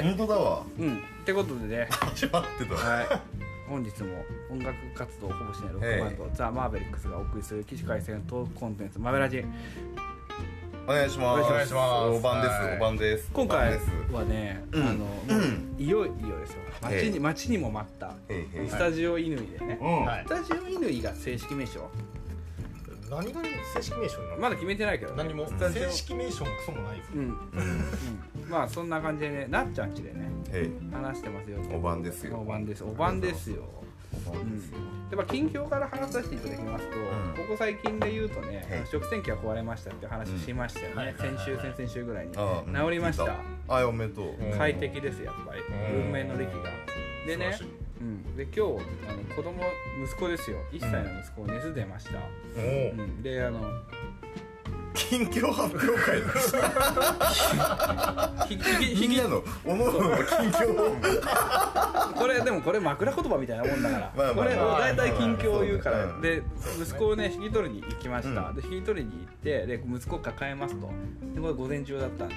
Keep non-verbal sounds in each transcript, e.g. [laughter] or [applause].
はい。本当だわ。うん。ってことでね。[laughs] 始まってた。はい。本日も音楽活動をほぼしないロックバンド、ザ・マーベリックスがお送りする起死回生のトークコンテンツマベラジ。お願いします。お願いします。お番です。はい。お番です。今回はね、うんあの、いよいよですよ。待ちええ。に待ちにも待った。へいへい。スタジオ乾でね、うん。はい。スタジオ乾が正式名称何が正式名称なの？まだ決めてないけど、ね、何も？正式名称もクソもないですようん、うん、まあそんな感じでね。なっちゃんちでね。話してますよ。お番ですよ。お晩です。お晩ですよ。お番ですよ。でまあ近況から話させていただきますと、ん。ここ最近で言うとね、はい。食洗機が壊れましたって話しましたよね、先週先々週ぐらいに。治りました。あおめでとう。うん快適ですやっぱり。うん。運命の歴が。でねうん、で今日あの子供息子ですよ。1歳の息子熱出ました、おうん。であの近況発表会 [laughs] みんなのおのおのの近況。をこれでもこれ枕言葉みたいなもんだから、まあまあこれまあ大体近況を言うから、うんで息子をね引き取りに行きました、うん。で引き取りに行ってで息子を抱えますと。でこれ午前中だったんで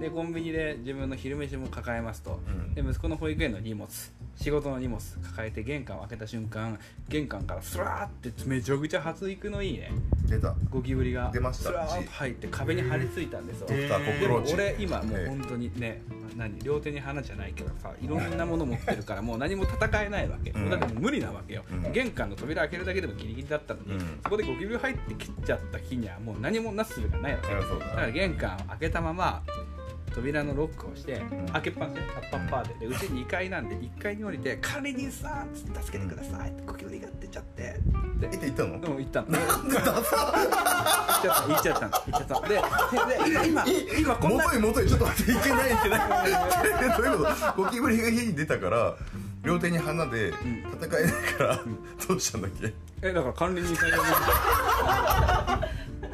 でコンビニで自分の昼飯も抱えますと、うん。で息子の保育園の荷物。仕事の荷物抱えて玄関を開けた瞬間玄関からスラーってめちゃくちゃ発育のいいね。出た。ゴキブリが出ました。スラーッと入って壁に張り付いたんですよ、ドクターでも俺今もうええ本当にね、何？両手に花じゃないけどさいろんなもの持ってるからもう何も戦えないわけ、うん。だってもう無理なわけよ、うん。玄関の扉開けるだけでもギリギリだったのに、うん。そこでゴキブリ入ってきちゃった日にはもう何もなすすべがないわけ。だから玄関を開けたまま扉のロックをして、ん開けっぱなしでパッパッパーででうち2階なんで1階に降りて「管理人さん助けてください」ってゴキブリが出ちゃってでえって言ったの？でも行ったの。行っちゃった、行っちゃった、行っちゃった。で、で、で今、今、今こんな。元へ元へちょっと待っていけないいけない [laughs] どういうこと？ゴキブリが家に出たから両手に花で戦えないからどうしたんだっけ？え、だから管理人さんが。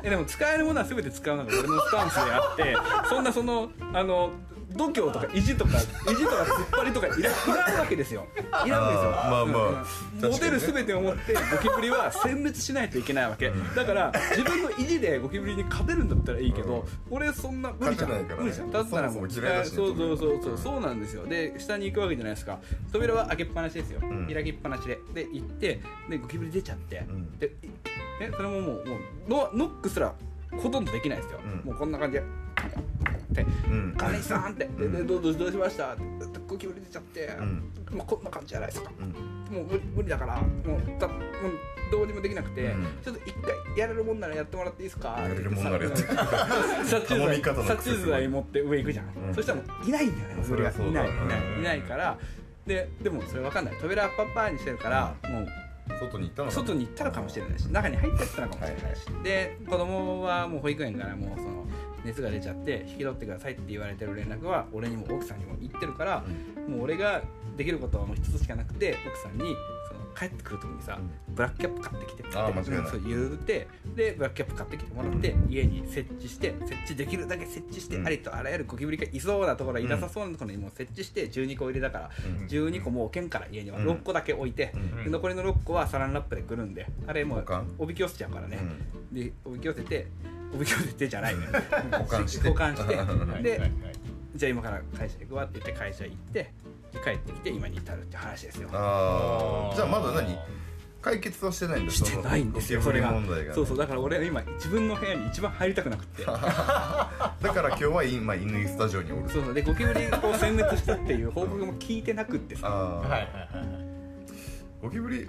え、でも使えるものは全て使うのが俺のスタンスであって、そんなその、あの。度胸とか意地とか意地とか突っ張りとかいらんわけですよ。いらんわけですよ。まあまあモテる全てを持ってゴキブリは殲滅しないといけないわけ。だから自分の意地でゴキブリに勝てるんだったらいいけど俺そんな無理じゃん。勝てないからね。無理じゃん。だったらもうそうそうそうそうそうなんですよ。で下に行くわけじゃないですか。扉は開けっぱなしですよ、ん。開きっぱなしで。で行ってでゴキブリ出ちゃって、ん。でいえそれももうもうノノックすらほとんどできないですよ、うん。もうこんな感じでってうん「管理さん」って「ででどうどうどうしました?」って「ゴキブリ出ちゃって、ん。もうこんな感じじゃないですか、うん。もう無理無理だからもうたもうどうにもできなくて、うん。ちょっと一回やれるもんならやってもらっていいですか？やれるもんならやって。殺虫剤持って上行くじゃん、うんそしたらもういないんだよねそれがいないいないいないからででもそれ分かんない扉パッパーにしてるから、もう外に行ったのか外に行ったのかもしれないし中に入ってったのかもしれないし、で子供はもう保育園からもうその熱が出ちゃって引き取ってくださいって言われてる連絡は俺にも奥さんにも言ってるから、もう俺ができることはもう一つしかなくて奥さんに帰ってくる時にさ、ブラックキャップ買ってきてあー間違いない。そう言うてでブラックキャップ買ってきてもらって、家に設置して設置できるだけ設置して、うん。ありとあらゆるゴキブリがいそうなところいなさそうなところにもう設置して12個入れだから、うん。12個もう置けんから家には。うん。6個だけ置いて、残りの6個はサランラップでくるんであれもうおびき寄せちゃうからね、でおびき寄せておびき寄せてじゃない。ね [laughs] 保管して。[laughs] 保管して。[laughs] はい。で、じゃあ今から会社行くわって言って会社行って帰ってきて今に至るって話ですよ。ああじゃあまだ何？解決はしてないんだしてないんですよそれが。ゴキブリ問題がね。そうそうだから俺は今自分の部屋に一番入りたくなくって。[laughs] だから今日は今犬スタジオにおる。そうそうでゴキブリを殲滅したっていう報告も聞いてなくってさ。ああ、はいはいはいゴキブリっ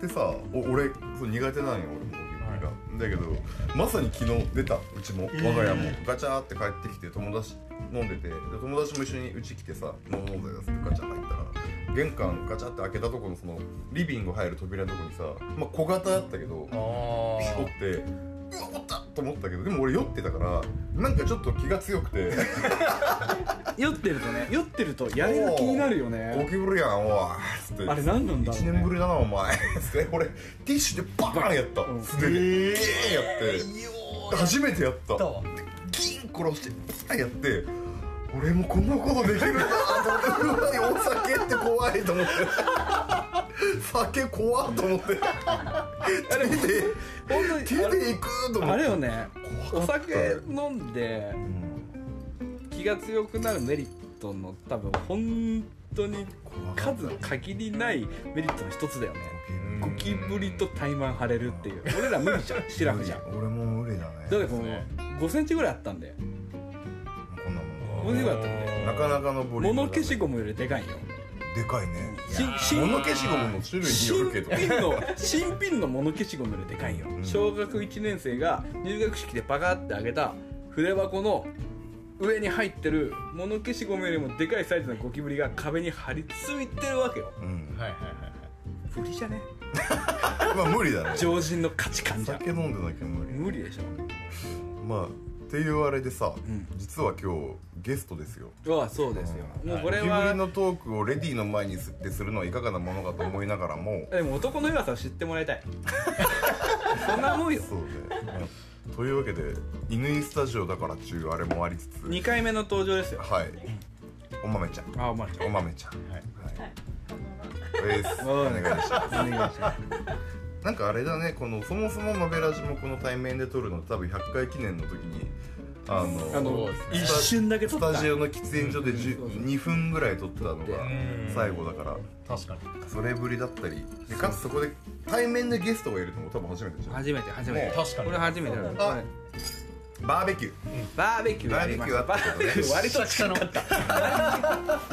てさお俺そう苦手なんよ俺もゴキブリが、だけどまさに昨日出た。うちもー我が家も。ガチャーって帰ってきて友達飲んでてで友達も一緒にうち来てさ飲んだやつってガチャ入ったら玄関ガチャって開けたとこのそのリビング入る扉のとこにさまあ小型だったけどあおってうわおったと思ったけどでも俺酔ってたからなんかちょっと気が強くて。[laughs] 酔ってるとね。[laughs] 酔ってるとやりが気になるよゴねキブリやんおいつって。あれ何なんだろうね。1年ぶりだなお前。[laughs] つって俺ティッシュでバーンやった。うん。素手でギー。ンやって。初めてやった。ギン殺してバーンやって俺もこんなことできる。んだと思ってお酒って怖いと思って。酒怖っと思って。手で本当に手で行くと思って。あれよねお酒飲んで気が強くなるメリットの多分本当に数限りないメリットの一つだよね。ゴキブリと怠慢張れるっていう。俺ら無理じゃん。シラフじゃん。[laughs] 俺も無理だね。だってこの5センチぐらいあったんだよ。こんなもん5センチぐらいあったんだよ。なかなかのボリュームだ物消しゴムよりでかいよ。でかいね。し新物消しゴムの種類によ新るけど。品の新品の物消しゴムよりでかいよ、うん。小学1年生が入学式でパカって開けた筆箱の上に入ってる物消しゴムよりもでかいサイズのゴキブリが壁に張り付いてるわけよ。うん。はいはいはい無理じゃね？[laughs] まあ無理だね。常人の価値観じゃ酒飲んでなきゃ無理。無理でしょ。まあっていうあれでさ、ん。実は今日ゲストですよ。ああそうですよ、もうこれゴキブはリのトークをレディーの前にすってするのはいかがなものかと思いながらもでも男の弱さを知ってもらいたい。[laughs] そんなもんよ。そうね、まあというわけで乾スタジオだからっちゅうあれもありつつ2回目の登場ですよ。はい。お豆ちゃん。ああまあお豆ちゃん。はい。はい。お願いします。お願いしますなんかあれだねこのそもそもマベラジもこの対面で撮るの多分100回記念の時にあのあの一瞬だけ撮った。スタジオの喫煙所で10そうそう2分ぐらい撮ってたのがうん。最後だから。確かに。それぶりだったり。でかつそこで対面でゲストがいるのも多分初めてじゃん。初めて初めて。ね確かに。これ初めてだそうあバーベキュー。バーベキューやりました。バーベキュー割と近かった。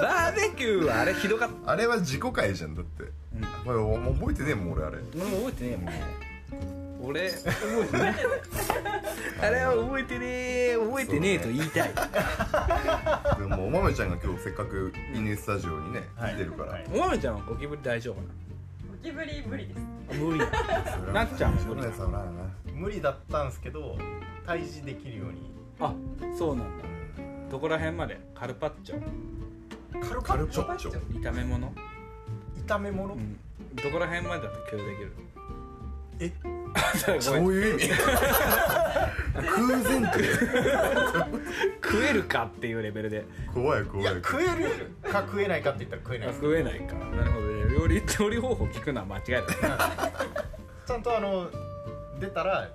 バーベキューはあれひどかった。あれは自己回じゃんだって、まあもう覚えてねえもん俺あれ。俺も覚えてねえもん。俺覚えてねえあれは覚えてねえ覚えてねえと言いたい。でもお豆ちゃんが今日せっかくイネスタジオにねはい。来てるから、はい。おまめちゃんはゴキブリ大丈夫なゴキブリ無理です。の無理。だなっちゃん無理。だったんですけど退治できるように。あそうなんだ。どこら辺まで？カルパッチョ。カルカルパッチョ。炒め物炒め物、うん。どこら辺までだと許容できる？え？[laughs] そういう意味？[laughs] 空前って食えるかっていうレベルで。怖い怖い。いや食える。か食えないかって言ったら食えない。食えないか。なるほどね。料理調理方法聞くのは間違いだね。ちゃんとあの出たら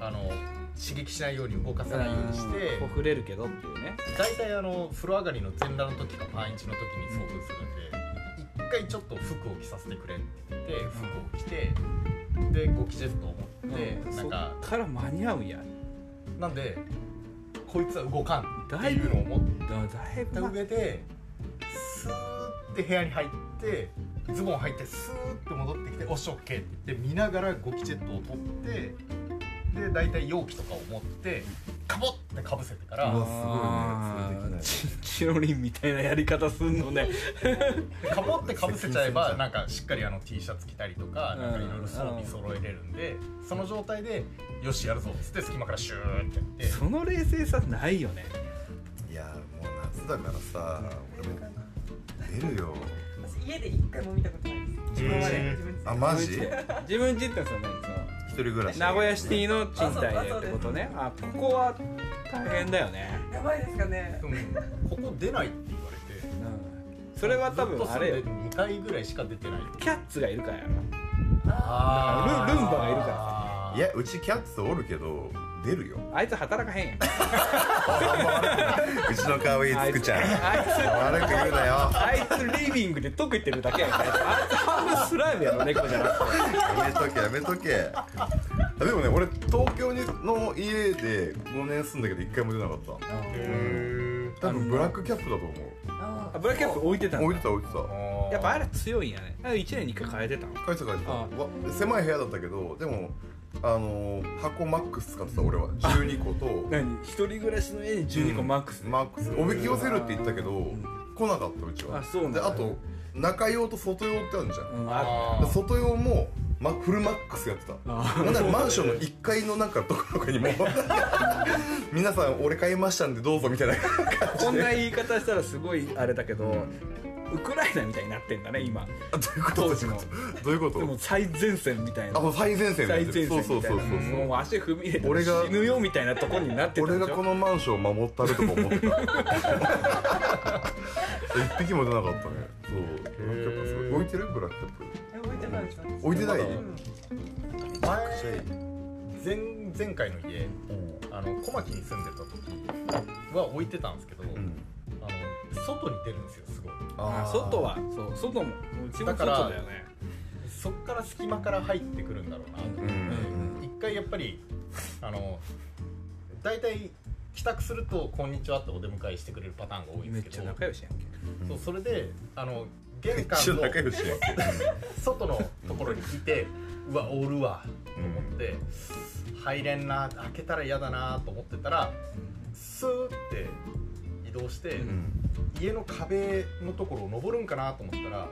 あの刺激しないように動かさないようにして触れるけどっていうね。大体あの風呂上がりの全裸の時かパンイチの時に遭遇するんで一回ちょっと服を着させてくれって言って服を着てでゴキジェットを持って、うん。なんかそっから間に合うんや。なんでこいつは動かんってだいうのを持ったぶ上でスーって部屋に入ってズボン履いてスーって戻ってきて「おしオッケー」って言って見ながらゴキジェットを取ってで大体容器とかを持ってカボってかぶせてからうわすごいねあそれできない。ーチチロリンみたいなやり方すんのね。かぼってかぶせちゃえば [laughs] なんかしっかりあの T シャツ着たりとかなんかいろいろ装備揃えれるんでその状態でよしやるぞっつって隙間からシューってやって。その冷静さないよね。いやもう夏だからさ俺も出るよ。私家で一回も見たことないです。自分までへー。自分で。あマジ？自分ちってその何その一人暮らし。名古屋シティの賃貸でってことね。あここは大変だよね。やばいですかね。でもここ出ないって言われて。うん。それは多分あれよ。2回ぐらいしか出てない。キャッツがいるから。やろあルルンバがいるかららいやうちキャッツおるけど出るよ。あいつ働かへんやん。[laughs] うちの可愛いつくちゃん。あいつ悪く言うなよ。あいつリビングで得言ってるだけやんか。あいつ半分スライムやろ猫じゃなくてやめとけやめとけ。あでもね俺東京にの家で5年住んだけど1回も出なかった。へ多分ブラックキャップだと思う。ああブラックキャップ置いてたんだ。置いてた置いてた。ーやっぱあれ強いんやね。1年に1回変えてたの返せ返せた。あわ狭い部屋だったけどでもあのー箱マックス使ってた俺は。12個と。何？一人暮らしの家に12個マックス、マックス。おびき寄せるって言ったけど来なかったうちは。あそうなんだ。であと中用と外用ってあるじゃん。うん、あ外用も、ま、フルマックスやってた。あなんならマンションの1階のなんかとこかにも。[laughs] 皆さん俺買いましたんでどうぞみたいなこんな言い方したらすごいあれだけど、ウクライナみたいになってんだね今。どういうこと？当時の。どういうこと？でも最前線みたいな。あもう最前線最前線みたいな。そうそうそうそうもう足踏み入れて俺が死ぬよみたいなとこになってた。俺がこのマンションを守ったるとか思ってた一匹も出なかったね。そう。ブラックキャップ置いてる？ブラックキャップえ置いてない？です私置いてないうん前前前回の家あの小牧に住んでた時は置いてたんですけど、うん。あの外に出るんですよすごい。あ外はそう外も。うちも外だよねそっから隙間から入ってくるんだろうなと。思って、うん。一回やっぱりあの大体帰宅すると「こんにちは」ってお出迎えしてくれるパターンが多いんめっちゃですけど仲良しやんけ。そうそれであの玄一関の緒仲良しやんけ。[laughs] 外のところにいてうわおるわと思って、入れんな開けたら嫌だなと思ってたらスーって移動して、うん。家の壁のところを登るんかなと思ったら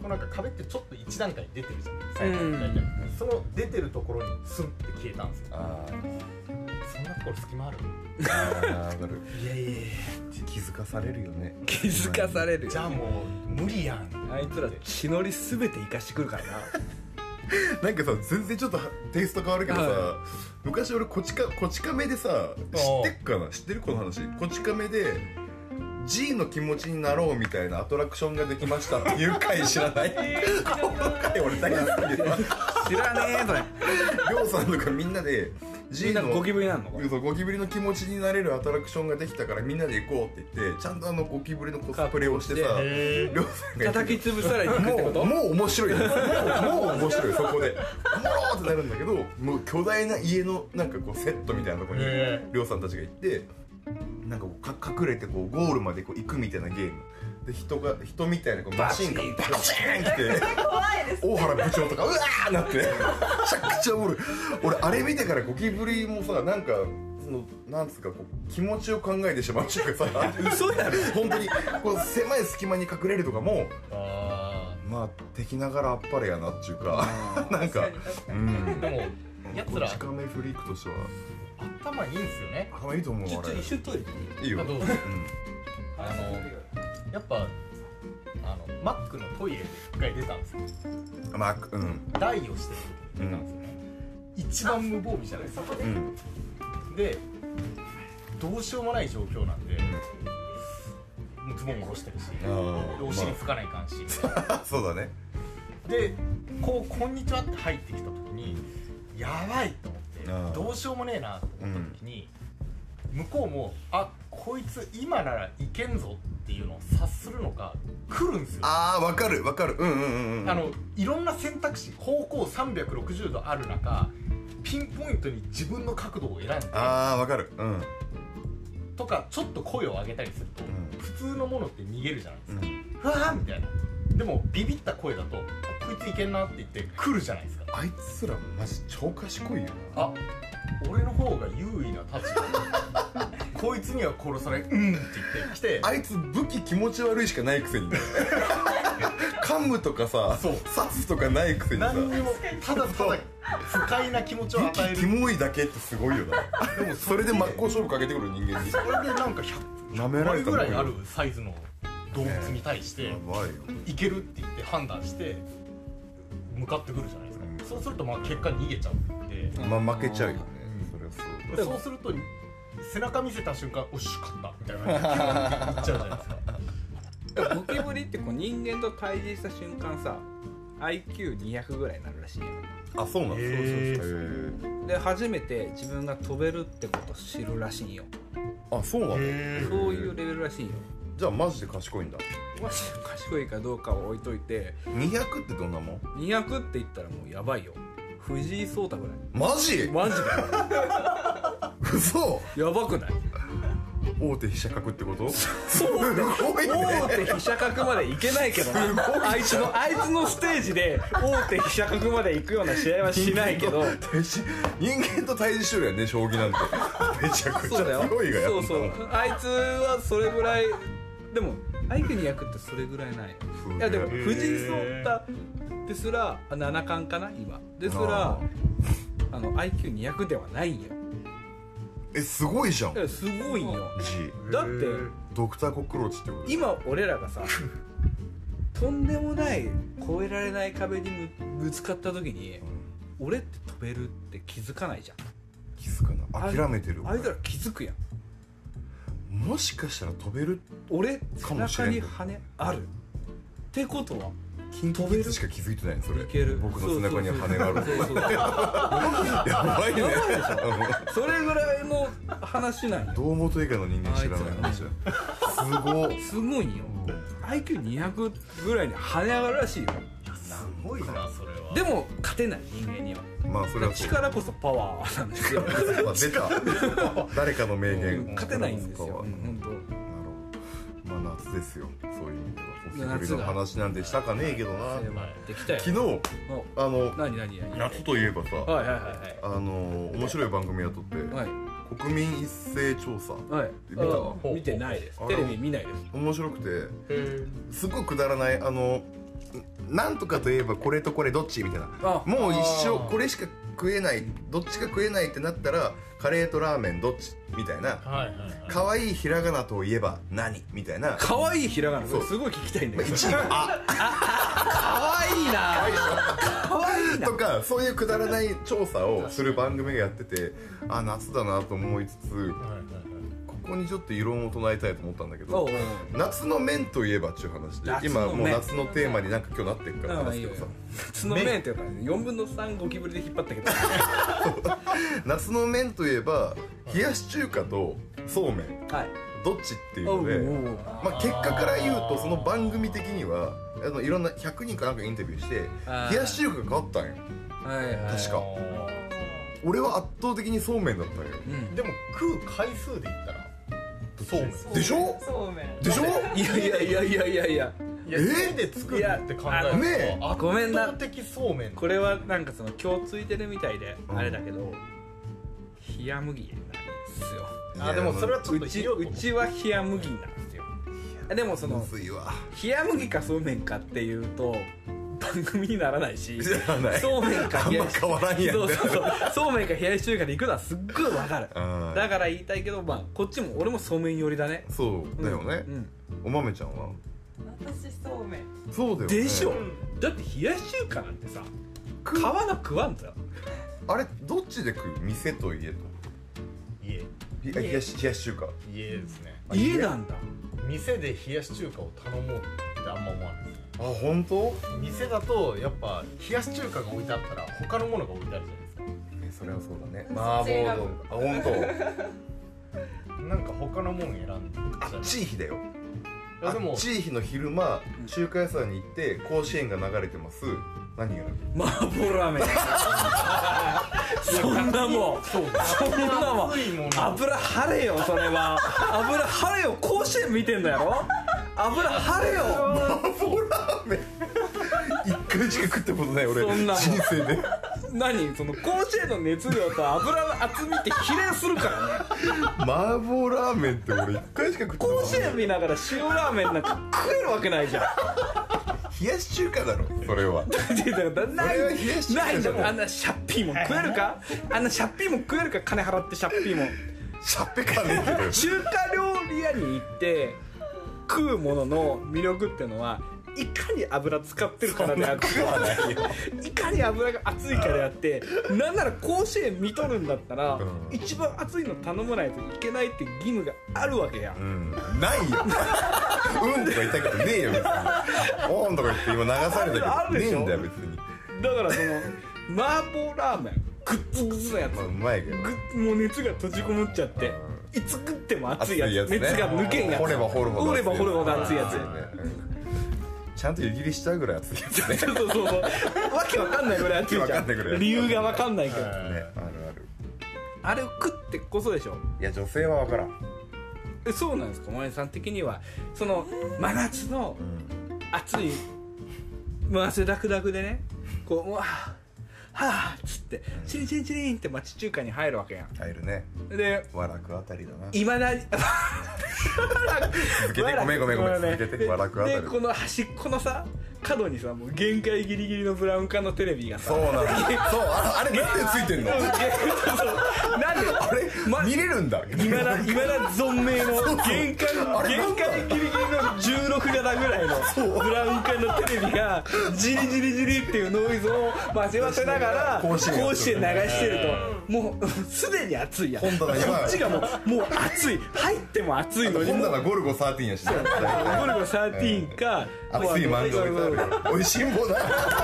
こうなんか壁ってちょっと一段階出てるじゃん最後うん。大体その出てるところにスンって消えたんですよ。あそんなところ隙間ある？ーあー分かる。いやいやいや。気づかされるよね。気づかされるよじゃあもう無理やん。あいつら血のりすべて生かしてくるからな。[laughs] なんかさ全然ちょっとテイスト変わるけどさ、は昔俺こちかこち亀でさ知ってっかな？知ってる？この話。こち亀で G の気持ちになろうみたいなアトラクションができましたっていう回知らない？この回俺大好きでさ知らねえそれ。りょうさんとかみんなでみ G のんなゴキブリなんのそうゴキブリの気持ちになれるアトラクションができたからみんなで行こうって言ってちゃんとあのゴキブリのコスプレをしてさへりょうさんが叩き潰されに行くってこと？もうもう面白い。もうもう面白いそこで。おもろーってなるんだけどもう巨大な家のなんかこうセットみたいなところにへりょうさんたちが行ってなんかこうか隠れてこうゴールまでこう行くみたいなゲーム。で人が人みたいなこうマシンがバチーンって。怖いです大原部長とかうわーなって。めちゃくちゃおもろい。俺あれ見てからゴキブリもさなんかそのなんつうかこう気持ちを考えてしまうっていうかさ。嘘やろ。本当に。こう狭い隙間に隠れるとかもあまあ敵ながらあっぱれやなっていうか。なんかうん。ーでもやつらこち亀フリークとしては頭いいんですよね。頭いいと思うあれ緒にトイレいいよ。うぞ。あのやっぱあのマックのトイレで一回出たんですよ。うんまあうん。台をしてる時に出たんですよね、一番無防備じゃないですか。うん。でどうしようもない状況なんで、もうズボン下ろしてるしお尻拭かないかんし、ま [laughs] あそうだね。でこう「こんにちは」って入ってきた時にやばいと思てどうしようもねえなと思った時に、向こうも「あこいつ今ならいけんぞ」っていうのを察するのか来るんですよ。ああわかるわかる。うんうんうんうん。あのいろんな選択肢方向360度ある中ピンポイントに自分の角度を選んでああわかる。うん。とかちょっと声を上げたりすると、うん。普通のものって逃げるじゃないですか、うん。ふわーみたいなでもビビった声だとあこいついけんなって言って来るじゃないですか。あいつらマジ超賢いよな。あ俺の方が優位な立場。[laughs] こいつには殺されうんって言ってきてあいつ武器気持ち悪いしかないくせに。ね [laughs] 噛むとかさそう。刺すとかないくせにさ。何にもただただ不快な気持ちを武与える。器キモいだけってすごいよな。でもそれで真っ向勝負かけてくる人間に。それでなんか舐め100られたぐらいあるサイズの動物に対していけるって言って判断して向かってくるじゃないですか、うん。そうするとまあ結果逃げちゃうんで、まあ負けちゃうよね。うんそれはそうそうすると背中見せた瞬間おっし勝ったみたいな感じでいっちゃうじゃないですか。ゴキブリってこう人間と対峙した瞬間さ IQ200 ぐらいになるらしいよ。あそうなんへーへで初めて自分が飛べるってことを知るらしいんよ。ーあそうなの。そういうレベルらしいよじゃあマジで賢いんだ。マジで賢いかどうかは置いといて200ってどんなもん？200って言ったらもうやばいよ。藤井聡太ぐらい。マジ？マジだ嘘。よやばくない？大手飛車角ってこと？すそうね大手飛車角まで行けないけどな。あいつのあいつのステージで大手飛車角まで行くような試合はしないけど。人間と対峙してるやんね将棋なんて。めちゃくちゃ強いがやそうそう。あいつはそれぐらいでも IQ200 ってそれぐらいない。いやでも藤井聡太ですらあ七冠かな今。ですらあの IQ200 ではないんよえすごいじゃん。いやすごいんよだってドクターコックローチってこと？今俺らがさとんでもない越えられない壁にぶぶつかった時に俺って飛べるって気づかないじゃん。気づかな諦めてる。あいつら気づくやんもしかしたら飛べる俺か背中もしれん。に羽ある？ってことはキンキキッズしか気づいてないのそれ。いける。僕の背中に羽がある。そうそうそうやばいね。それぐらいの話なんよ堂本以外の人間知らない話だ。ごいすごいん。よ IQ200 ぐらいに跳ね上がるらしいよすごいなそれは。でも勝てない人間には。まあそれはそう。力こそパワーなんですよ。[laughs] あ出た誰かの名言勝てないんですよ、うん、なる本ほど。まあ夏ですよ。そういう意味では。久しの話なんてしたかねえけどな。当できたよ。昨日おあの何何何？夏といえばさはいはいはいあの面白い番組やっとってはい。国民一斉調査はい見た？あ見てないです。あテレビ見ないです。面白くてへすごいくだらないあのなんとかといえばこれとこれどっちみたいな。あもう一生これしか食えないどっちか食えないってなったらカレーとラーメンどっちみたいな。はいはいはい。可愛いひらがなといえば何みたいな。可愛いひらがな。そう。すごい聞きたいんだけど。1位があ [laughs] 可愛いな。可愛いな。とかそういうくだらない調査をする番組がやっててあ夏だなと思いつつはいはいここにちょっと異論を唱えたいと思ったんだけど夏の麺といえばっていう話で今もう夏のテーマになんか今日なってるから話すけどさ。夏の麺っていうか4分の3ゴキブリで引っ張ったけど。[laughs] 夏の麺といえば冷やし中華とそうめん。はい。どっちっていうのでまあ、結果から言うとその番組的にはあのいろんな100人かなんかインタビューして冷やし中華が勝ったんよはいはい。確か。俺は圧倒的にそうめんだったんようん。でも食う回数で言ったらそうめん。でしょ？そうめん。でしょ？いやいやいやいやいや。いやいやえ？家で作るって考えるとねえ。圧ごめん。な倒的そうめん。これはなんかその今日ついてるみたいでうん。あれだけど冷や麦なんですよ。あでもそれはちょっうちとひようちは冷や麦なんですよ。でもそのむずいわ。冷や麦かそうめんかっていうと番組にならないしそうめんか冷やあんま変わらんやん。そうそうそう。そうめんか冷やし中華で行くのはすっごいわかる。うん。だから言いたいけどまあこっちも俺もそうめん寄りだね。そうだよね。うんお豆ちゃんは？私そうめん。そうだよね。でしょ？うん。だって冷やし中華なんてさ皮食う？が食わんぞ。あれどっちで食う？店と家と？家。ひ冷やし冷やし中華。家ですね。家なんだ。店で冷やし中華を頼もうってあんま思わないですあ本当？店だとやっぱ冷やし中華が置いてあったら他のものが置いてあるじゃないですか。えそれはそうだね。麻婆丼あ本なんか他のもの選んで当あっちい日だよ。いやでもあっちい日の昼間中華屋さんに行って甲子園が流れてます。何が麻婆ラーメン。そんなもん。そんなもん。油張れよそれは。油張れよ。甲子園見てんだよ油張れよ。麻婆ラーメン。一回しか食ったことない俺。そんな。もん人生で。何？その甲子園の熱量と油の厚みって比例するからね。麻婆ラーメンって俺一回しか食ったこと甲子園見ながら塩ラーメンなんか食えるわけないじゃん。冷やし中華だろそれは。[laughs] ない。ないじゃないあんなシャッピーもん食えるか？あんなシャッピーもん食えるか？金払ってシャッピーも。んしゃっぺかねえけど中華料理屋に行って食うものの魅力っていうのはいかに油使ってるからであっていかに油が熱いからであってなんなら甲子園見とるんだったら、うん。一番熱いの頼まないといけないって義務があるわけや、うん。ないよ。うんとか言ったけどねえよ別に。おんとか言って今流されたけどあるでしょ？ねえんだよ別に。だからその麻婆ラーメングッツグツのやつ。まあうまいけどぐもう熱が閉じこもっちゃっていつ食っても熱いやつ。熱が抜けんやつ。掘れば掘るほど熱いやつちゃんと湯切りしちゃうぐらい熱いやつね。[laughs] そうそうそうわけわかんないぐらい熱いじわかゃん理由がわかんないけどねあるあるあれを食ってこそでしょ。いや女性は分からん。えそうなんですか？萌えさん的には。その真夏の暑い。もう汗だくだくでね。こううわはあっつってチリチリチリンって町中華に入るわけや入るね。んで和楽あたりだな。いまだに続けてごめんごめんごめん。続けてで和楽あたり。でこの端っこのさ角にさもう限界ギリギリのブラウン管のテレビがさ。そうなの。そうああれ何点ついてんの？なんであれま見れるんだ。いまだいまだ存命の限界限界ギリギリの16型ぐらいのブラウン管のテレビがジリジリジリっていうノイズを交わせながら甲甲子園流してるともうすでに暑いやん。こっちがもうもう暑い。入っても暑いのに。本棚ゴルゴ13やしね。ゴルゴ13か熱い漫画置いてあるよ。おいしんぼだ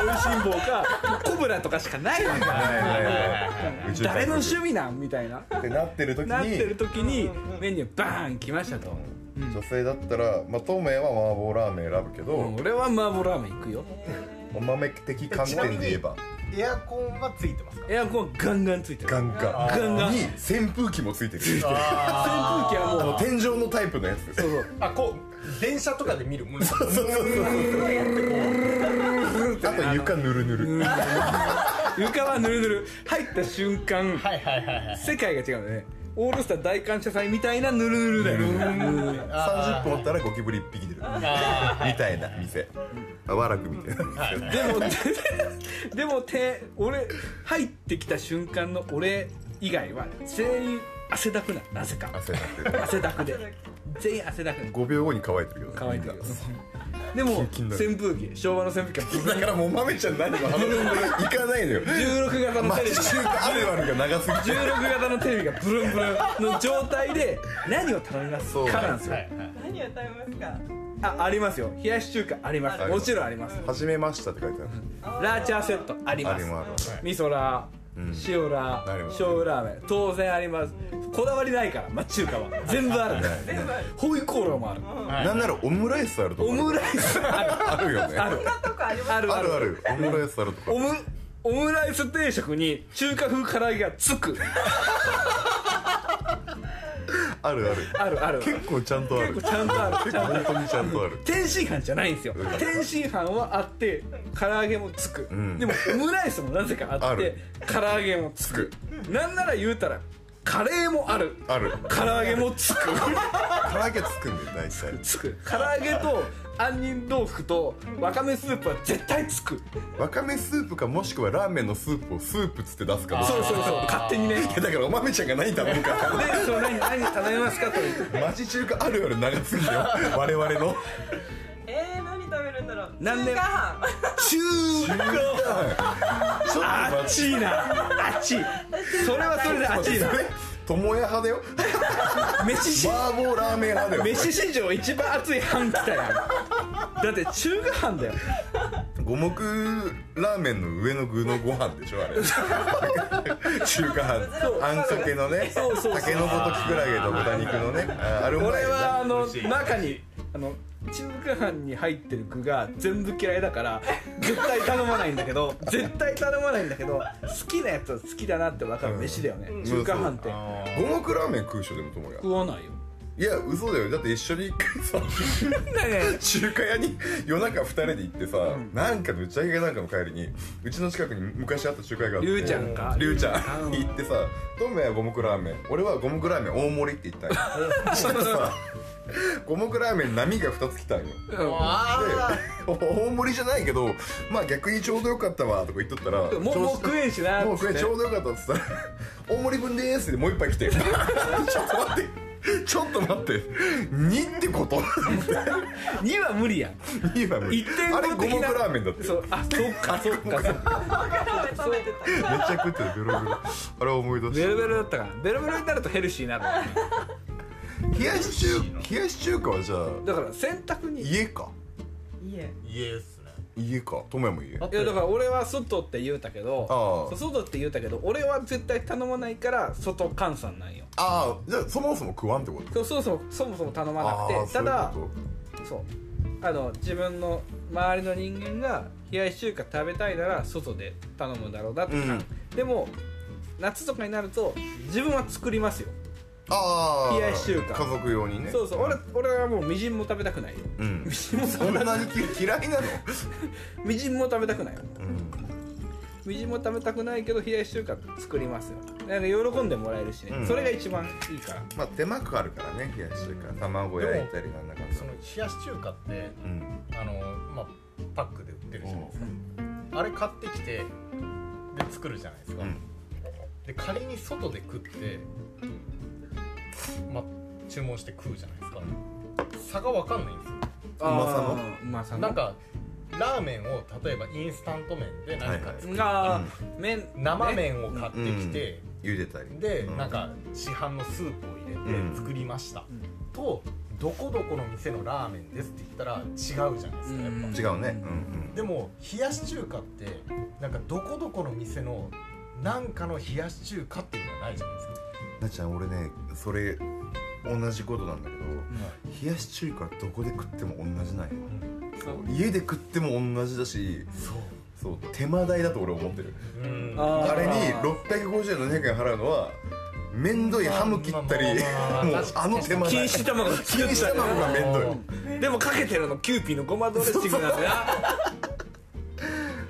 おいしん坊かコブラとかしかないわけはいはいはい宇宙誰の趣味なん？みたいな。ってなってる時に。なってる時にメニューバーン来ましたと。うん。女性だったらまあ透明は麻婆ラーメン選ぶけど、うん。俺は麻婆ラーメン行くよ。お豆的観点で言えばエアコンはついてますか？エアコンガンガンついてる。ガンガン。ガンガン。に扇風機もついてる。扇風機あはもう。天井のタイプのやつそうそう。あこう電車とかで見るもん。あと床ぬるぬる。床はぬるぬる。入った瞬間。はいはいはいはい。世界が違うのねオールスター大感謝祭みたいなぬるぬるだよ。30分おったらゴキブリ1匹出るあみたいな店。あわらくみたでもでもて俺入ってきた瞬間の俺以外は全員汗だくななぜか。汗だって汗だくで。全員汗だくな。5秒後に乾いてるけどね。乾いてるでも扇風機昭和の扇風機はだからもう豆ちゃん何も話行かないのよ。16型のテレビ。あるあるが長すぎて。16型のテレビがブルンブルンの状態で何を頼みますそうかなんですよ。はいはい。何を食べますか？あありますよ。冷やし中華あります。あもちろんあります。始めましたって書いてある。ラーチャーセットあります。味噌ラー、うん塩ラーあります醤油ラーメン。当然あります。こだわりないから町中華は。[laughs] 全部ある。ないない。ホイコーローもある。はい。なんならオムライスあるとこオムライス。あるある。よねあるある。あるある。オムライスあるとこオムオムライス定食に中華風唐揚げがつくあるある。あるある。結構ちゃんとある。結構ちゃんとある。ちゃんとある本当にちゃんとある。天津飯じゃないんですよ。天津飯はあって唐揚げもつく、ん。でもオムライスもなぜかあって唐揚げもつく。なんなら言うたらカレーもある。ある。唐揚げもつく。唐揚げつくんだよ大体。つく。唐揚げと杏仁豆腐とわかめスープは絶対つく。わかめスープかもしくはラーメンのスープをスープつって出すかもそうそうそう。勝手にね。いやだからお豆ちゃんが何頼むか。でその何何頼みますかと言って町中華あるある長すぎるよ。我々の。えー、何何で？中華飯。中華ちょっとあっ待ちいな。あっちい。それはそれであっちいな。って友也派だよ。飯し麻婆ラーメン派だよ。飯史上一番熱い飯来たやん。だって中華飯だよ。五目ラーメンの上の具のご飯でしょあれ。中華飯。あんかけのねたけのこときくらげと豚肉のね。ああれうまい俺よねはあの中にあの中華飯に入ってる具が全部嫌いだから絶対頼まないんだけど [laughs] 絶対頼まないんだけど好きなやつは好きだなって分かる飯だよね、ん。中華飯って。あ五目ラーメン食う人でも友也食わないよいや嘘だよ。だって一緒に一回さ。ね中華屋に夜中二人で行ってさ、なんかの打ち上げかなんかの帰りにうちの近くに昔あった中華屋があってりゅうちゃんか？りゅうちゃん。に行ってさトメは五目ラーメン俺は五目ラーメン大盛りって言ったんよ。そしたらさ五目ラーメン波が2つ来たんよ。でうん。あ。大盛りじゃないけどまあ逆にちょうどよかったわとか言っとったらもうもう食えんしなもう食えんちょうどよかったっつったら大盛り分でーすってもう一杯来て。[laughs] [laughs] ちょっと待って [laughs] ちょっと待って。2ってこと？[laughs] 2は無理やん。2は無理。1.5あれ五目ラーメンだって。そう。あそっかそっかそっか食べてためっちゃ食ってるベロベロ。あれ思い出した。ベロベロだったから。ベロベロになるとヘルシーになる。冷やし中冷やし中華はじゃあだから洗濯に。い家か。いえ家っす。ね家か？友也も家？あやだから俺は外って言うたけど外って言うたけど俺は絶対頼まないから外換算なんよ。ああじゃあそもそも食わんってこと？そうそうそうそもそも頼まなくてただそうあの自分の周りの人間が冷やし中華食べたいなら外で頼むだろうなって感、うん。でも夏とかになると自分は作りますよ、とああ冷やし中華。家族用にね。そうそう。俺俺はもうみじんも食べたくないよ。うん。みじんもそ食べたくんなに嫌いなの？[laughs] みじんも食べたくないようん。みじんも食べたくないけど冷やし中華作りますよ。なんか喜んでもらえるしね、うん。それが一番いいから。まあ手間かかるからね冷やし中華。卵焼いたりなんだかんだ。その冷やし中華ってうん。あのまあパックで売ってるじゃないですか。あれ買ってきてで作るじゃないですか、うんで仮に外で食ってまあ注文して食うじゃないですか。差が分かんないんですよ。うまさのうまさのなんかラーメンを例えばインスタント麺で何か作る、が、麺生ね。麺を買ってきて、茹でたり。で、うん。なんか市販のスープを入れうん。て作りました、ん。とどこどこの店のラーメンですって言ったら違うじゃないですかやっぱ、うん。違うね。うん。でも冷やし中華ってなんかどこどこの店のなんかの冷やし中華っていうのはないじゃないですか。なっちゃん俺ねそれ同じことなんだけど冷やし中華はどこで食っても同じなんよ。家で食っても同じだしそう。手間代だと俺思ってる。うん。ああれに650円700円払うのはめんどいハム切ったりもうあの手間代。錦糸卵が錦糸卵がめんどい。でもかけてるのキューピーのごまドレッシングなんだよ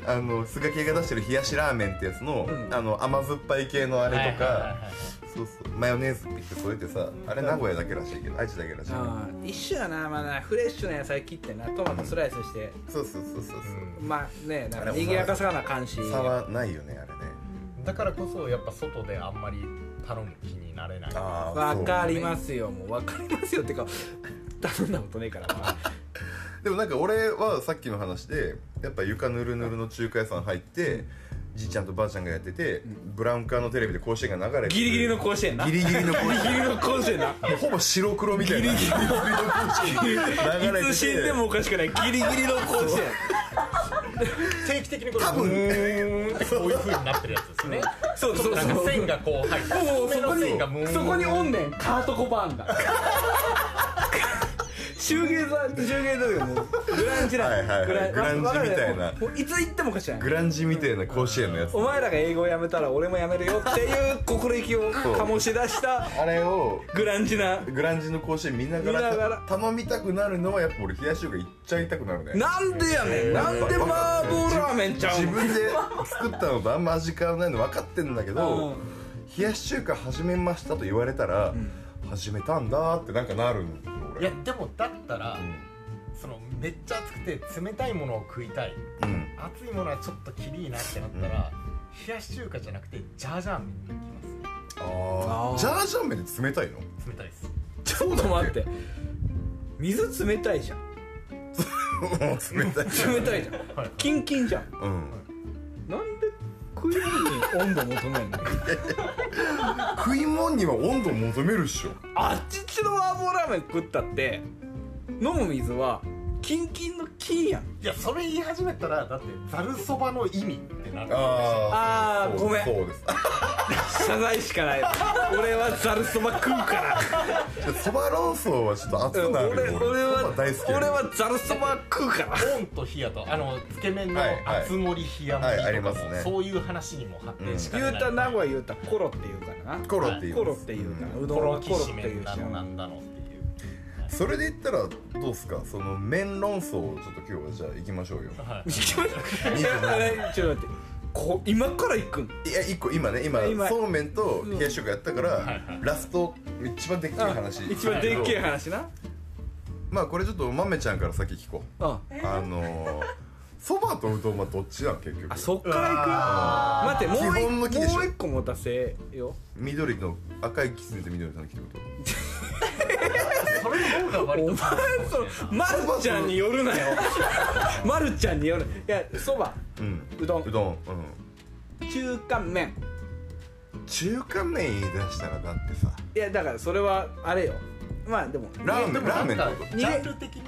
あのスガキ屋が出してる冷やしラーメンってやつの,、うん。あの甘酸っぱい系のあれとか、そうそう。マヨネーズって言って添えてさあれ名古屋だけらしいけど愛知だけらしいけど。一緒やなまだフレッシュな野菜切ってなトマトスライスして。そうそうそうそうそう。まあねなんかあれ賑やかさな感じ。差はないよねあれね。だからこそやっぱ外であんまり頼む気になれない。あわかりますよもうわかりますよってか頼んだことねえからなでもなんか俺はさっきの話でやっぱ床ぬるぬるの中華屋さん入ってじいちゃんとばあちゃんがやってて、ブラウン管のテレビで甲子園が流れてギリギリの甲子園な。ギリギリの甲子園。ギリギリの甲子園な。もうほぼ白黒みたいな。ギリギリの甲子園。流れてて。いつ死んでもおかしくない。ギリギリの甲子園。定期的にこれ多分。ブーンってこういう風になってるやつですね。そうそうなんかそう線がこう入ってそこにそこにおんねん。カートコバーンがシューゲーザーシューゲーザーがもうグランジなはいはいはい。グランジみたいな。もういつ行ってもおかしくないグランジみたいな甲子園のやつ。お前らが英語をやめたら俺もやめるよっていう心意気を醸し出したあれをグランジな。グランジの甲子園見なが見ながら。ら頼みたくなるのはやっぱ俺冷やし中華行っちゃいたくなるね。なんでやねん。なんで麻婆ラーメンちゃうの？自分で作ったのとあんま味変わらないの分かってんだけど、うん。冷やし中華始めましたと言われたら、始めたんだってなんかなるんい俺やでもだったら、そのめっちゃ暑くて冷たいものを食いたい。うん、いものはちょっときりいなってなったら、冷やし中華じゃなくてジャージャー麺に行きますああジャージャー麺で冷たいの？冷たいです。ちょっと待って。水冷たいじゃん。冷たい冷たいじゃん。はいキンキンじゃん。うん。なんで食い物に温度求めんの？[laughs] 食い物には温度を求めるっしょ。あっちっちの麻婆ラーメン食ったって飲む水はキンキンの金やん。いやそれ言い始めたらだってざるそばの意味ってなるあーごめん。そうです。謝罪しかない。俺はざるそば食うから。そば論争はちょっと熱くなるよ。俺俺は俺はざるそば食うから。オンと冷やとあのつけ麺のはいはい。厚盛り冷やはいあ盛りとかもりますね。そういう話にも発展しかねない。言うた名古屋言うたらコロって言うからな。コロっていう。コロって言うからうどコロんはコロってキシ言うし麺だのなんだの。ってそれで言ったらどうっすか？その麺論争をちょっと今日はじゃあ行きましょうよ。はい。行きましょう。えちょっと待ってこ今から行くん？いや一個今ね今今。そうめんと冷やし中華やったから、はいはい。ラスト一番でっけえ話一番でっけえ話な。まあこれちょっと豆ちゃんから先聞こう。あ。あのそばとうどんはどっちなん結局。あそっから行く？待ってもう基本の木でしょ。一もう一個持たせよ緑の赤いキツネと緑の木ってこと？[laughs] の方が割とお前そのまるちゃんによるなよ。[laughs] まるちゃんによる。いやそば。うん。うどん。うどんうん。中華麺。中華麺言い出したらだってさ。いやだからそれはあれよ。まあでもラーメンラーメンってこと。ジャンル的に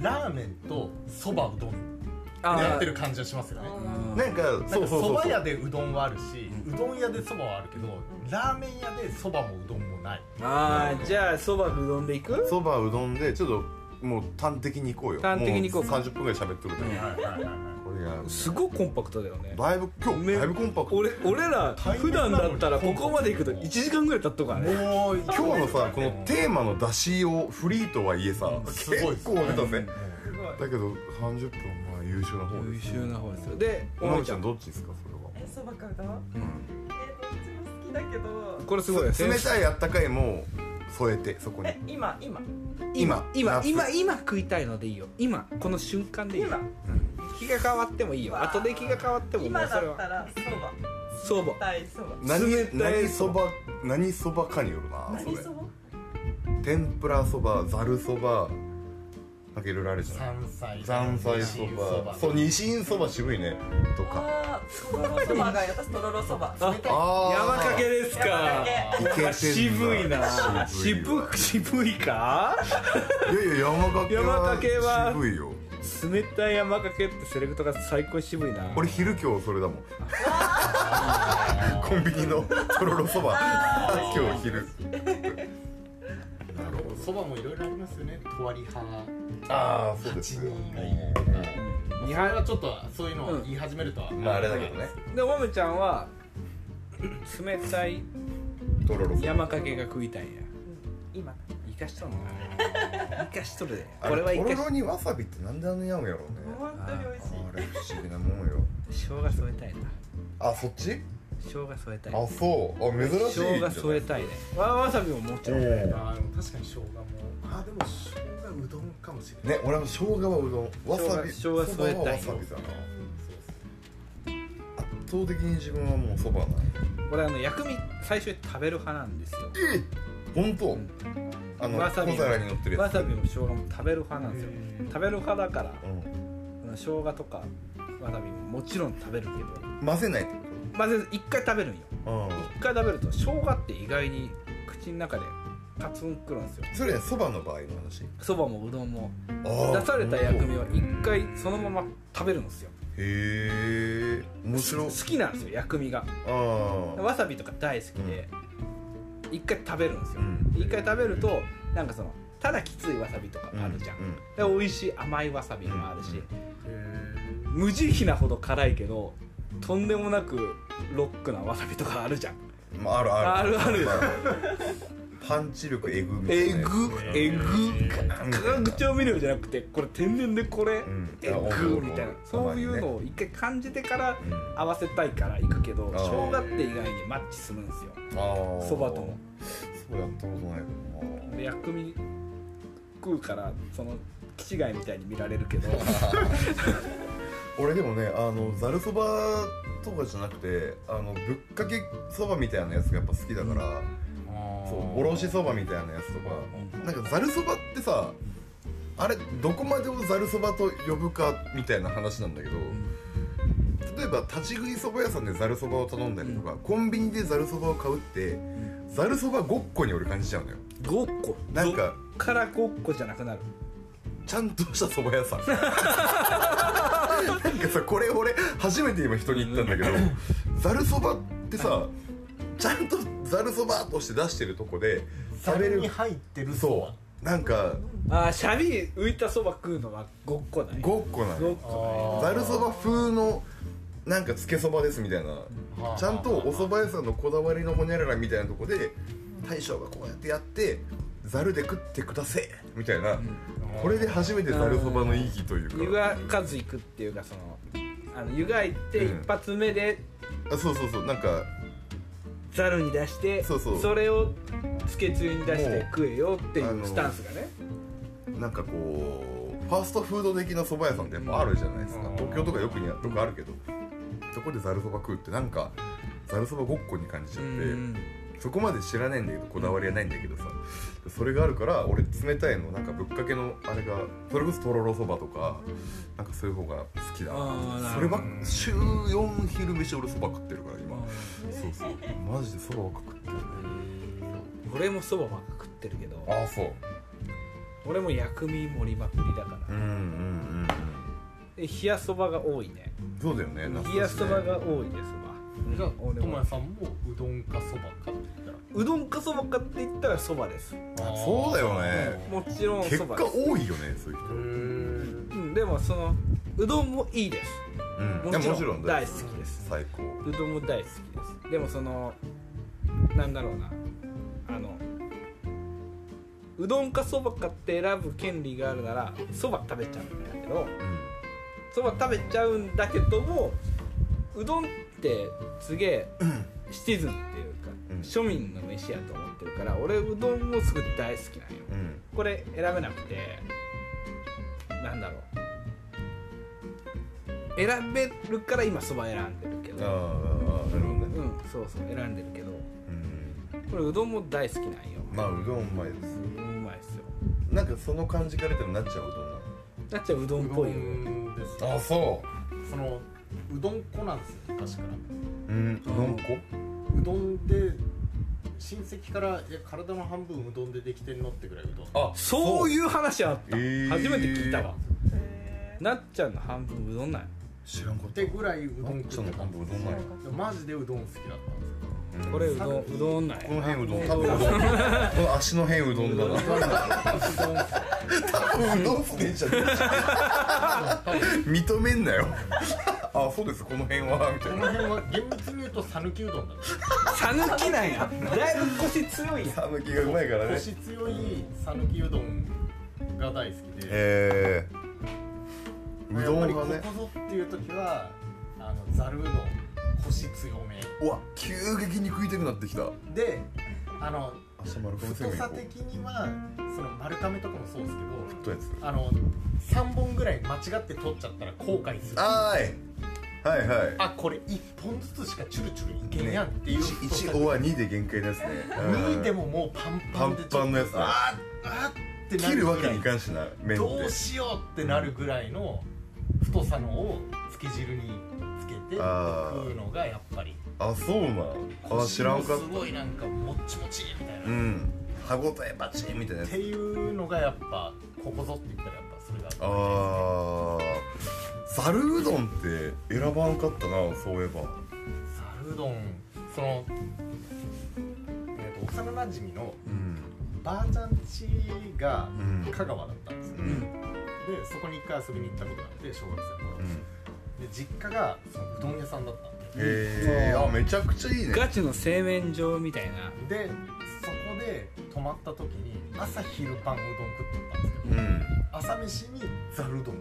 ラーメンとそばうどん。あやってる感じはしますよね。なんかそば屋でうどんはあるしうどん屋でそばはあるけどラーメン屋でそばもうどんもない。あーじゃあそばうどんで行く？そばうどんでちょっともう端的に行こうよ。端的に行こう。もう30分ぐらい喋ってるから、はいはいはいはい。これがすごいコンパクトだよね。だいぶ今日めだいぶコンパクト。俺俺ら普段だったらここまで行くと1時間ぐらい経っとくからね。もう今日のさこのテーマの出しをフリーとはいえさすごい。結構出たぜうんだけど30分まあ優秀な方です優秀な方ですよ。でおおまちゃんまちゃん。どっちですかそれは？えそばかうどん。えどっちも好きだけどこれすごいよ冷たいあったかいも添えてそこに。え今今。今今夏今今食いたいのでいいよ。今この瞬間でいいよ。今。気が変わってもいいよ。後で気が変わってもも今うそれは。だったらそば。ば。大そば。何冷たい何そば何そばかによるな何そば？天ぷらそばざるそばかいろいろあるじゃん山菜山菜そば。そうニシンそば渋いね。とか。とろろそばがいい私とろろそば。ああ山かけですか？渋いな。渋渋渋いか？いやいや山かけは山かけは渋いよ。冷たい山かけってセレクトが最高に渋いな。俺昼今日それだもん。コンビニのとろろそば。今日昼。なるそばもいろいろありますよね。とわり派。ああそうです八ね。人がい。る日それは本ちょっとそういうのを言い始めるとは、まああれだけどね。でももちゃんは冷たいとろろ山かけが食いたいんや。今。生かしとんな。生かしとるで。あこれはれとろ生かしろにわさびってなんであんなに合うんやろうね。本当に美味しい。あれ不思議なもんよ。生姜添えたいな。あそっち？生姜添えたい。あそう。あ珍しい生姜添えたいね。わわさびももちろん。おーあ確かに生姜も。あでも生姜うどんかもしれない。ね俺も生姜はうどん。わさび。生姜添えたいわさびだな。圧倒的に自分はもうそばない俺あの薬味最初に食べる派なんですよ。え本当、ん。あのわさび小皿に乗ってるやつ。わさびも生姜も食べる派なんですよ。食べる派だからうん。生姜とかわさびももちろん食べるけど。混ぜないってこまず一回食べるんよ。と一回食べると生姜って意外に口の中でカツンくるんですよ。それねそばの場合の話？そばもうどんも。出された薬味は一回そのまま食べるんですよ。へえ。面白好きなんですよ薬味が。わさびとか大好きで。一回食べるんですよ。うん。一回食べるとなんかそのただきついわさびとかあるじゃん、で美味しい甘いわさびもあるし、無慈悲なほど辛いけどとんでもなくロックなわさびとかあるじゃん。まあ、あるある。あるある。パンチ力えぐみたいえなやつぐ。えぐ。化学調味料じゃなくてこれ天然でこれん。えぐみたいな。そういうのを一回感じてから合わせたいから行くけどあー生姜って意外にマッチするんですよ。そばとも。そうやったことないけどな。で薬味食うからその気違いみたいに見られるけど [laughs] 俺でもねあのざるそばとかじゃなくてあのぶっかけそばみたいなやつがやっぱ好きだから、そうおろしそばみたいなやつとか、なんかざるそばってさあれどこまでをざるそばと呼ぶかみたいな話なんだけど、例えば立ち食いそば屋さんでざるそばを頼んだりとか、コンビニでざるそばを買うってざるそばごっこに俺感じちゃうのよ。ごっこ？なんかからごっこじゃなくなる？ちゃんとした蕎麦屋さん [laughs] なんかさこれ俺初めて今人に言ったんだけどざるそばってさちゃんとざるそばとして出してるとこで食べるに入ってるそそう。なんかあーシャビ浮いたそば食うのはごっこない？ごっこなごっのこばざるそば風のなんかつけそばですみたいな。ばちゃんとお蕎麦屋さんのこだわりのほにゃららみたいなとこで大将がこうやってやってざるで食ってくだせみたいな、これで初めてざるそばの意義というか。湯がかず行くっていうかそのあの湯がいてうん。一発目であそうそうそうなんか。ざるに出してそうそう。れをつけつゆに出して食えよっていもううスタンスがね。なんかこうファーストフード的な蕎麦屋さんってやっぱあるじゃないですか、うん。東京とかよくによくあるけどそこでざるそば食うってなんかざるそばごっこに感じちゃって、うんそこまで知らないんだけどこだわりはないんだけどさ。それがあるから俺冷たいのなんかぶっかけのあれがそれこそとろろそばとかなんかそういう方が好きだ。なそれば週4昼飯俺そば食ってるから今。そうそう。マジでそばばっか食ってるね。俺もそばばっか食ってるけど。ああそう。俺も薬味盛りまくりだから。うんうんうんで冷やそばが多いね。うんそうだよね冷やそばが多いですわじゃあ俺もともやさんもうどんかそばかって言ったら。うどんかそばかって言ったらそばです。そうだよね。もちろんそばです。多いよねそういうへ人ーうん。でもそのうどんもいいです。うん。もちろんいやもちろん大好きです。最高。うどんも大好きです。でもそのなんだろうな。あのうどんかそばかって選ぶ権利があるならそば食べちゃうんだけどうそば食べちゃうんだけどもうどんってすげえシチズンっていうか、うん。庶民の飯やと思ってるから俺うどんもすごい大好きなんよ。んうん。これ選べなくてなんだろう。選べるから今そば選んでるけど。ああなるほどね。うんそうそう選んでるけど。うん。これうどんも大好きなんよ。まあうどんうまいです。うどんうまいですよ。なんかその感じから言ったらなっちゃううどんななっちゃんうどんっぽいあそそのうどん粉なんですよ。昔からううんうどん粉？うどんで親戚からいや体の半分うどんでできてんのってぐらいうどん。あそういう話あった、えー初めて聞いたわ。へなっちゃんの半分うどんなんや知らんかっったてぐらいうどんなっちゃんの半分うどんなんやマジでうどん好きだったんですようんこれうどんうどんなんや。この辺うどん。多分。うどんこの足の辺うどんだな。多分うどんっすねじゃね認めんなよ。[laughs] あそうですこの辺はみたいな。この辺は厳密に言うと讃岐うどんだねさぬきなんや。だいぶ腰強いやん。さぬきがうまいからね。腰強い讃岐うどんが大好きで。えー、うどんはやっぱりね。ここぞっていう時はあのざるうどん腰強め。うわ急激に食いたくなってきた。であの太さ的にはその丸亀とかもそうですけどあの3本ぐらい間違って取っちゃったら後悔する。あーい。はいはい。あこれ1本ずつしかチュルチュルいけんやんっていう太さ1は2で限界ですね。2でももうパンパンでパンパンのやつ。あーあーってな切るわけにいかんしなどうしようってなるぐらいの太さのをつけ汁にてあー食うのがやっぱり。あそうなん？あ知らんかっすごいなんかもっちもちみたいな、たうん。歯ごたえバチンみたいなっていうのがやっぱここぞって言ったらやっぱそれがあー。ざるうどんって選ばんかったなそういえば。ざるうどんその、えー、と幼なじみのうん。ばあちゃん家がうん。香川だったんですよ、うん。でそこに一回遊びに行ったことがあって小学生の頃、うん。で実家がそのうどん屋さんだったへえあめちゃくちゃいいね。ガチの製麺場みたいな。でそこで泊まった時に朝昼晩うどん食ってたんですけど、うん。朝飯にざるうどん食っ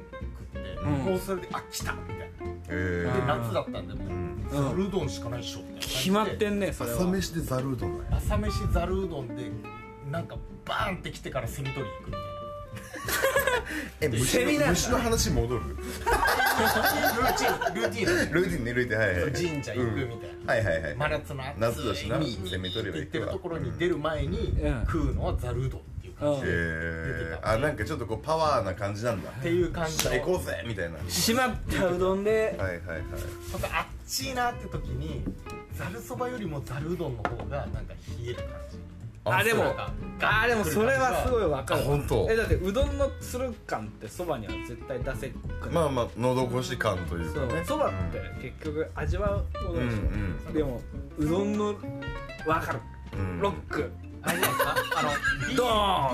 て、うん。もうそれであ来たみたいな。えあー夏だったんでもう、うん。ざるうどんしかないっしょみたいな。決まってんねそれは。朝飯でざるうどん朝飯ざるうどんでなんかバーンって来てからセミ取り行くみたいな [laughs] え虫セミなんだ。の虫の話戻る？[laughs] ルーティンルーティンだねルーティンねルーティンはいはい神社行くみたいな、うん。はいはいはい。真夏の暑い夏だしな。海にセミ取りは行ってるところに出る前にうん。食うのはざるうどんっていう感じへで、えあなんかちょっとこうパワーな感じなんだ。っていう感じさあ行こうぜみたいな。しまったうどんで。はいはいはい。またあっちいなって時にざるそばよりもざるうどんの方がなんか冷える感じあでもあーでもそれはすごいわかる。あ本当。えだってうどんのつる感ってそばには絶対出せっくまあまあ喉越し感というそうかね。そばって結局味わうものでしょ、うんうんでもうどんのわかる。うん。ロック。あれですか？あの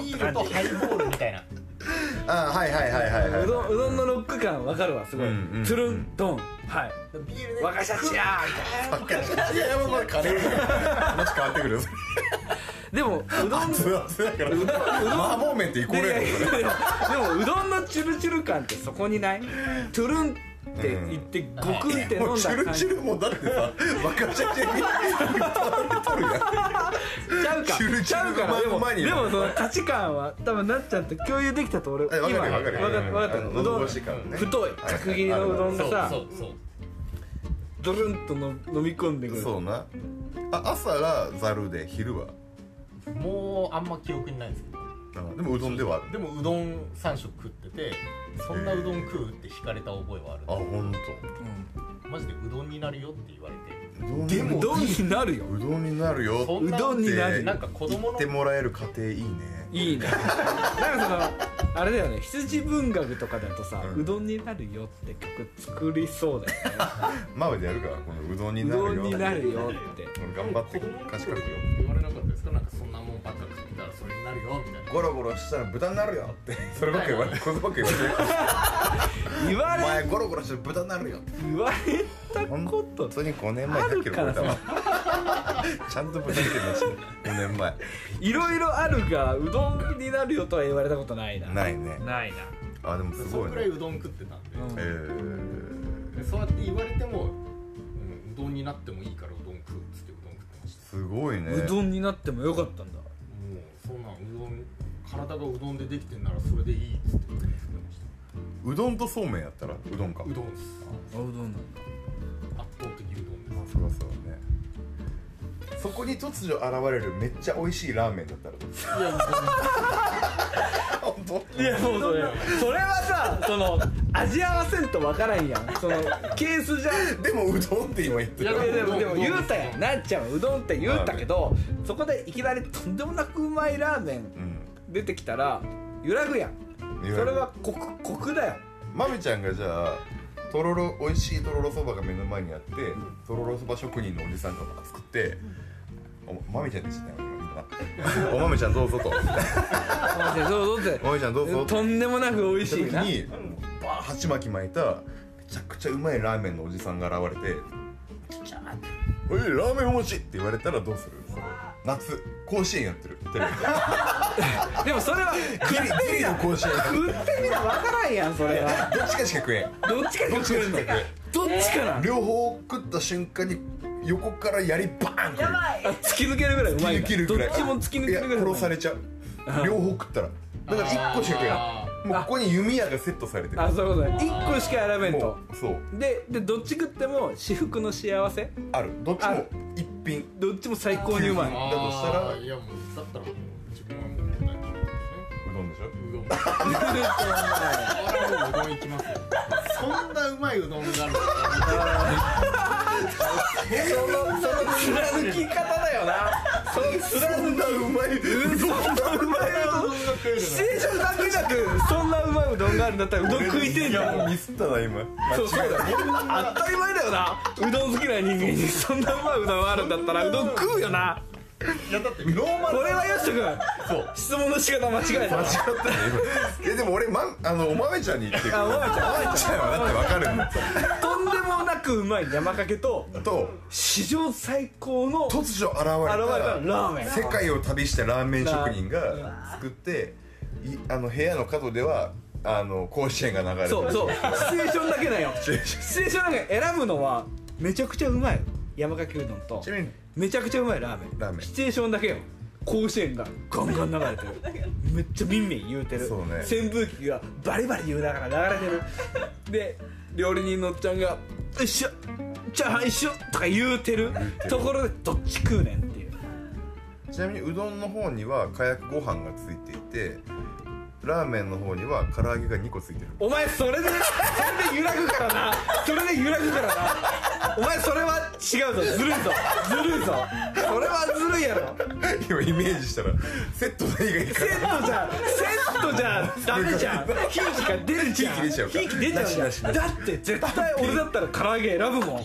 ビールとハイボールみたいな [laughs] あはいはいはいはいはい。うどんうどんのロック感わかるわすごい、うんうんつるんどん。はい。ビールで若シャチやーみたいな。いやいやまあまあカレー話変わってくるよ。でもうどん熱々だから。麻婆麺ってイコールやろそれ。でもでもうどんのチュルチュル感ってそこにない？トゥルンって言ってゴクンって飲もうんチュルチュルもだってさ若ちゃちゃにとるやん。ちゃうかチュルチュルちゃうからでもでもその [laughs] 価値観は多分なっちゃんと共有できたと俺えわかるよわかるよ。わか太い角切りのうどんがさドルンとの飲み込んでくる。そうな。あ朝がざるで昼は？もうあんま記憶にないんですでもうどんではある。でもうどん3食食っててそんなうどん食うって惹かれた覚えはある。あ本マジでうどんになるよって言われて当。うどんでもうどんになるよ。うどんになるよ。そんなうどんになるなんか子供の言ってもらえる家庭いいね。いいね。[laughs] なんかそのあれだよね。羊文学とかだとさ、ううんどんになるよって曲作りそうだよね。[laughs] マウでやるからこのうどんにうなるよどんになるよって。俺頑張って歌詞書くよ言われなかったですか？なんかそんなもんばっかなるよみたいな。ゴロゴロしたら豚になるよって。そればっか言われてこればっか言われて言われお前ゴロゴロしたら豚になるよって。言われたこと本当に5年前100キロ超えたわ。ちゃんと豚見てました。5年前。いろいろあるがうどんになるよとは言われたことないな。ないね。ないな。あでもすそごいね。れくらいうどん食ってたんで,、うん。えー、でそうやって言われても、うん、うどんになってもいいからうどん食うっつってうどん食ってました。すごいね。うどんになってもよかったんだもうそんなんうどん体がうどんでできてんならそれでいいっつってうどん食ってました。うどんとそうめんやったらうどんか。うどんです。あうどんなんだ。圧倒的うどんです。そりゃそうだねそこに突如現れるめっちゃ美味しいラーメンだったらいや本当いやもうそれそれはさその味合わせんとわからんやん。そのケースじゃでもうどんって今言っていやるいやでもでも言うたやんなっちゃんはうどんって言うたけどそこでいきなりとんでもなくうまいラーメンうん。出てきたら揺らぐやん。それはコクコクだよ。まみちゃんがじゃあとろろ美味しいとろろそばが目の前にあってとろろそば職人のおじさんが作っておまみちゃんって言っちゃったよ今。おまみちゃんどうぞと。そうそうって。おまみちゃんどうぞとんでもなく美味しいな時にバー鉢巻き巻いためちゃくちゃうまいラーメンのおじさんが現れて「ちゃーっておいラーメンお持ち!」って言われたらどうする？それ夏甲子園やってる。テレビでもそれはでギリギリの甲子園やってる。食ってみな分からんやんそれは。どっちかしか食えん。どっちかに食えんの。どっちかな両方食った瞬間に横から槍バーンやばい。あ突き抜けるぐらいうまい突き抜けるぐらい。どっちも突き抜けるぐらい殺されちゃう。両方食ったら。だから1個しか食えあん。もうここに弓矢がセットされてる。あそういうことね。1個しか選べんと。もうそう。ででどっち食っても至福の幸せ？ある。どっちも一品どっちも最高にうまい。あだとしたら。いやもうだったらもう自分はもううどんでしょうどんううどん行きますよ。そんなうまいうどんがある [laughs] ん貫き方だよなその貫きうまいうそんなうまいうどんが食えるシチュエーションだけなくそんなうまいうどんがあるんだったらうどん食いてんだよミスったな今。そうそうだよ当たり前だよな。うどん好きな人間にそんなうまいうどんがあるんだったらうどん食うよな。いやだってノーマルこれはよしとくんそう質問の仕方間違えた。間違ったね今えでも俺まあのお豆ちゃんに言ってる。あお豆ちゃん。お豆ちゃんはだってわかるんだくうまい山かけとと史上最高の突如現れたたラーメン。世界を旅したラーメン職人が作っていあの部屋の角ではあの甲子園が流れてる。そうそう。シチュエーションだけだよ。シチュエーション。だけ選ぶのはめちゃくちゃうまい。山かけうどんとめちゃくちゃうまいラーメン。ラーメン。シチュエーションだけよ。甲子園がガンガン流れてる。めっちゃミンミン言うてる。そうね。扇風機がバリバリ言うながら流れてる。で料理人のおっちゃんが「一緒チャーハン一緒」とか言うてるところでどっち食うねんっていう。ちなみにうどんの方にはかやご飯がついていてラーメンの方には唐揚げが2個ついてる。お前それでそれで揺らぐからな。それで揺らぐからな。お前それは違うぞ。ずるいぞ。ずるいぞ。それはずるいやろ。今イメージしたらセット何がいいかセットじゃセットじゃダメじゃん。ひいきが出るじゃん。ひいき出ちゃうだって絶対俺だったら唐揚げ選ぶもん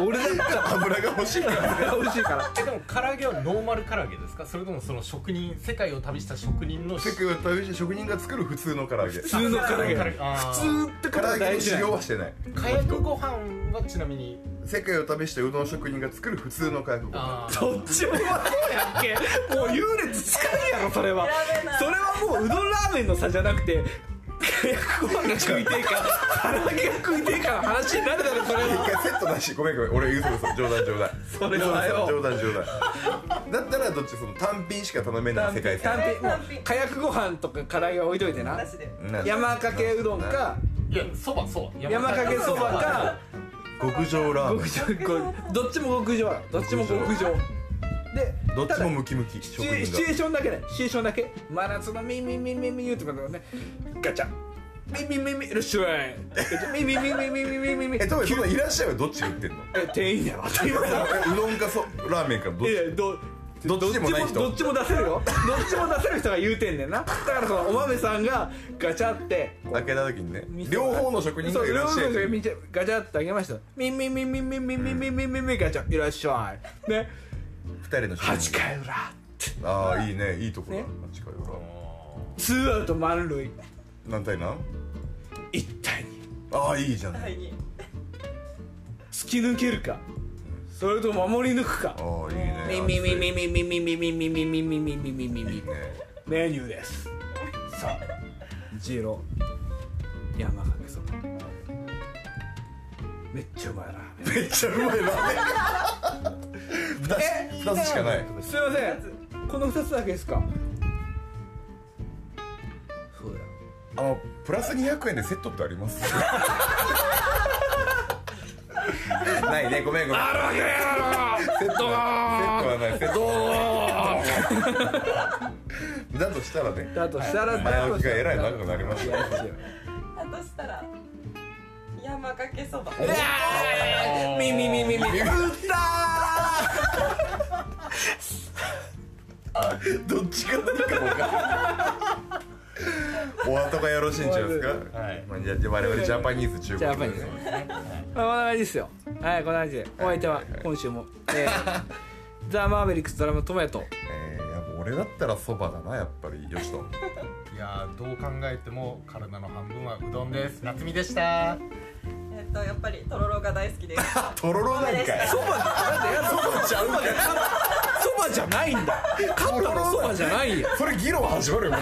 俺だったら油が欲しいから。美味しいから。えでも唐揚げはノーマル唐揚げですか？それともその職人世界を旅した職人の世界を旅した職人が作る普通の唐揚げ。普通の唐揚げ。普通って唐揚げ。の修行はしてない。かやくご飯はちなみに？世界を旅したうどん職人が作る普通のかやくご飯。どっちもそうやんけ。[laughs] もう優劣つかんやろそれは。それはもううどんラーメンの差じゃなくて火薬ご飯が食いてえか唐揚げが食いてえかの話になるだろそれ一は回セットなしごめんごめん俺嘘嘘冗談冗談それはよ冗談冗談だったらどっちその？単品しか頼めない世界単線品。もう火薬ご飯とか唐揚げは置いといてな山かけうどんかいやそばそば山かけそばか極上ラーメ極上こうどっちも極上。どっちも極上。でンどっちもムキムキ職シチュエーションだけね。シチュエーションだけ。真夏のミンミンミンミンミンってことだね。ガチャミンミンミミいらっしゃいガチャミンミンミンミミミミミミンがえ特にそのいらっしゃいはどっちが売ってんのえ店員だよ当たり前だうどんかそラーメンかどっちいやどどっちでもない人どっちも出せるよどっちも出せる人が言うてんねんなだからそのお豆さんがガチャって開けた時にね両方の職人がいらっしゃいそう両方の職人ガチャってあげましたミンミンミンミンミンミミミミミミガチャいらっしゃいね二人の職人8回裏ああいいねいいとこだね8回裏ツーアウト満塁何対何？1対2ああいいじゃん。あはい。に突き抜けるか。それとも守り抜くか。あいいね。ミンミンミンミンミンミンミンミンミンミンミンミンミンミンミンミンミンミンいいねメニューですさあジロ山かけそばめっちゃうまいラーメンめっちゃうまいラーメン二つ二つしかないすいませんこの2つだけですかあのプラス200円でセットってあります？[laughs] ないねごめんごめん。あるわけねえだろ！セットはないセットはない。だとしたらね。だとしたら前置きがえら。い長くなりまだとしたら山かけそば。うわーミミミミミ打った [laughs] どっちか何かも分かんないお後がよろしいんちゃいますか？はい。まあじゃあ我々ジャパニーズ中国ジャパニーズまあまあいいですよはいこんな感じで。お相手は今週も、えー [laughs] ザ・マーベリックスドラムトマヤと。えー、やっぱ俺だったらそばだなやっぱりよしと。いやーどう考えても体の半分はうどんです。夏美でした。えっとやっぱりとろろが大好きです。[laughs] とろろなんかい。そばそばちゃうかそばじゃないんだ。勝ったのそばじゃないよそれ議論始まるよ